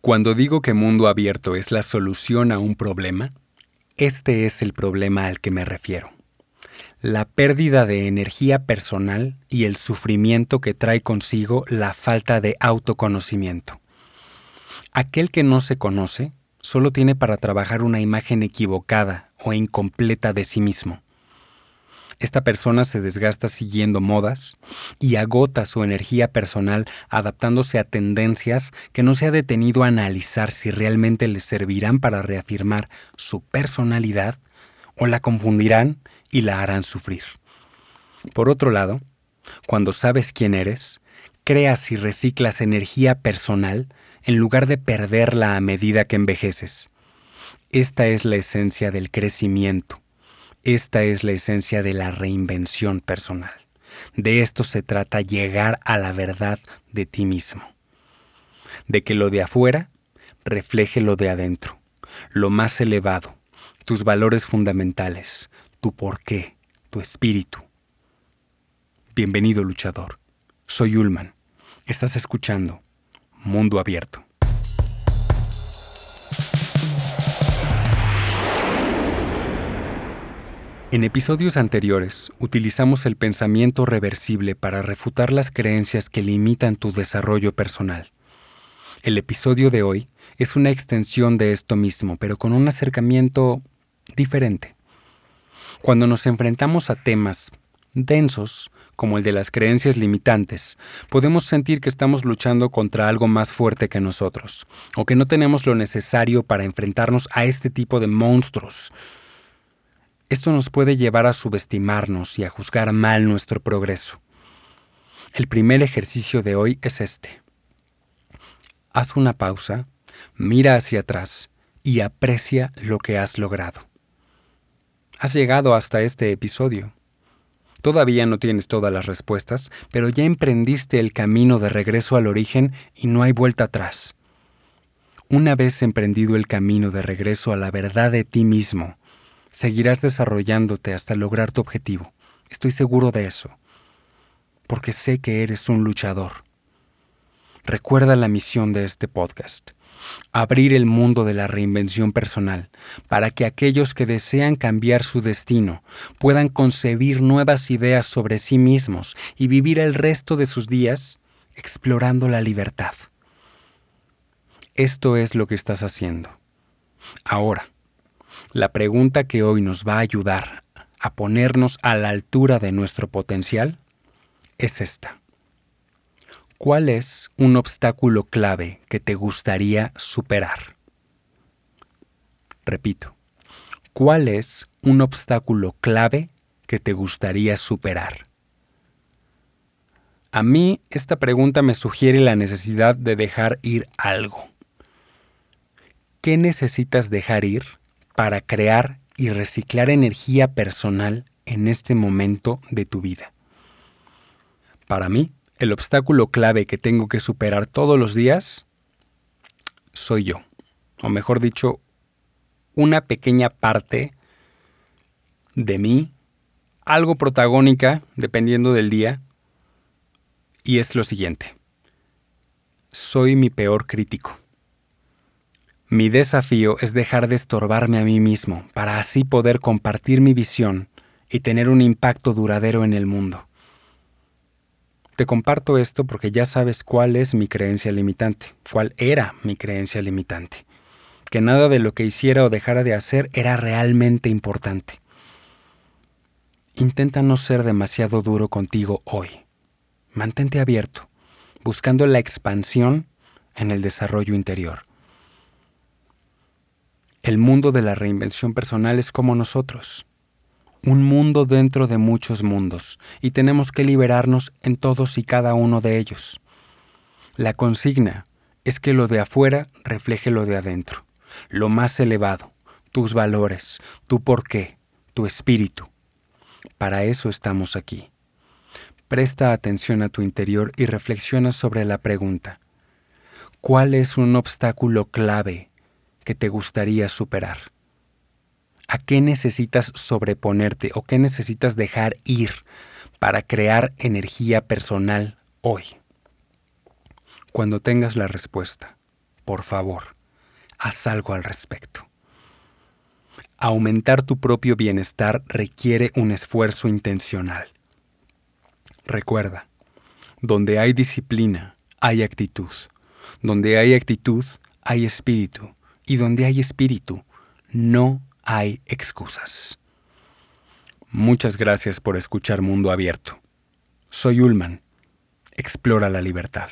Cuando digo que mundo abierto es la solución a un problema, este es el problema al que me refiero. La pérdida de energía personal y el sufrimiento que trae consigo la falta de autoconocimiento. Aquel que no se conoce solo tiene para trabajar una imagen equivocada o incompleta de sí mismo. Esta persona se desgasta siguiendo modas y agota su energía personal adaptándose a tendencias que no se ha detenido a analizar si realmente le servirán para reafirmar su personalidad o la confundirán y la harán sufrir. Por otro lado, cuando sabes quién eres, creas y reciclas energía personal en lugar de perderla a medida que envejeces. Esta es la esencia del crecimiento esta es la esencia de la reinvención personal. De esto se trata llegar a la verdad de ti mismo. De que lo de afuera refleje lo de adentro, lo más elevado, tus valores fundamentales, tu porqué, tu espíritu. Bienvenido luchador. Soy Ulman. Estás escuchando Mundo Abierto. En episodios anteriores utilizamos el pensamiento reversible para refutar las creencias que limitan tu desarrollo personal. El episodio de hoy es una extensión de esto mismo, pero con un acercamiento diferente. Cuando nos enfrentamos a temas densos, como el de las creencias limitantes, podemos sentir que estamos luchando contra algo más fuerte que nosotros, o que no tenemos lo necesario para enfrentarnos a este tipo de monstruos esto nos puede llevar a subestimarnos y a juzgar mal nuestro progreso. El primer ejercicio de hoy es este. Haz una pausa, mira hacia atrás y aprecia lo que has logrado. Has llegado hasta este episodio. Todavía no tienes todas las respuestas, pero ya emprendiste el camino de regreso al origen y no hay vuelta atrás. Una vez emprendido el camino de regreso a la verdad de ti mismo, Seguirás desarrollándote hasta lograr tu objetivo. Estoy seguro de eso. Porque sé que eres un luchador. Recuerda la misión de este podcast. Abrir el mundo de la reinvención personal para que aquellos que desean cambiar su destino puedan concebir nuevas ideas sobre sí mismos y vivir el resto de sus días explorando la libertad. Esto es lo que estás haciendo. Ahora, la pregunta que hoy nos va a ayudar a ponernos a la altura de nuestro potencial es esta. ¿Cuál es un obstáculo clave que te gustaría superar? Repito, ¿cuál es un obstáculo clave que te gustaría superar? A mí esta pregunta me sugiere la necesidad de dejar ir algo. ¿Qué necesitas dejar ir para crear y reciclar energía personal en este momento de tu vida. Para mí, el obstáculo clave que tengo que superar todos los días soy yo. O mejor dicho, una pequeña parte de mí, algo protagónica, dependiendo del día, y es lo siguiente. Soy mi peor crítico. Mi desafío es dejar de estorbarme a mí mismo para así poder compartir mi visión y tener un impacto duradero en el mundo. Te comparto esto porque ya sabes cuál es mi creencia limitante, cuál era mi creencia limitante, que nada de lo que hiciera o dejara de hacer era realmente importante. Intenta no ser demasiado duro contigo hoy. Mantente abierto, buscando la expansión en el desarrollo interior. El mundo de la reinvención personal es como nosotros, un mundo dentro de muchos mundos, y tenemos que liberarnos en todos y cada uno de ellos. La consigna es que lo de afuera refleje lo de adentro, lo más elevado, tus valores, tu porqué, tu espíritu. Para eso estamos aquí. Presta atención a tu interior y reflexiona sobre la pregunta, ¿cuál es un obstáculo clave te gustaría superar? ¿A qué necesitas sobreponerte o qué necesitas dejar ir para crear energía personal hoy? Cuando tengas la respuesta, por favor, haz algo al respecto. Aumentar tu propio bienestar requiere un esfuerzo intencional. Recuerda, donde hay disciplina, hay actitud. Donde hay actitud, hay espíritu. Y donde hay espíritu, no hay excusas. Muchas gracias por escuchar Mundo Abierto. Soy Ulman. Explora la libertad.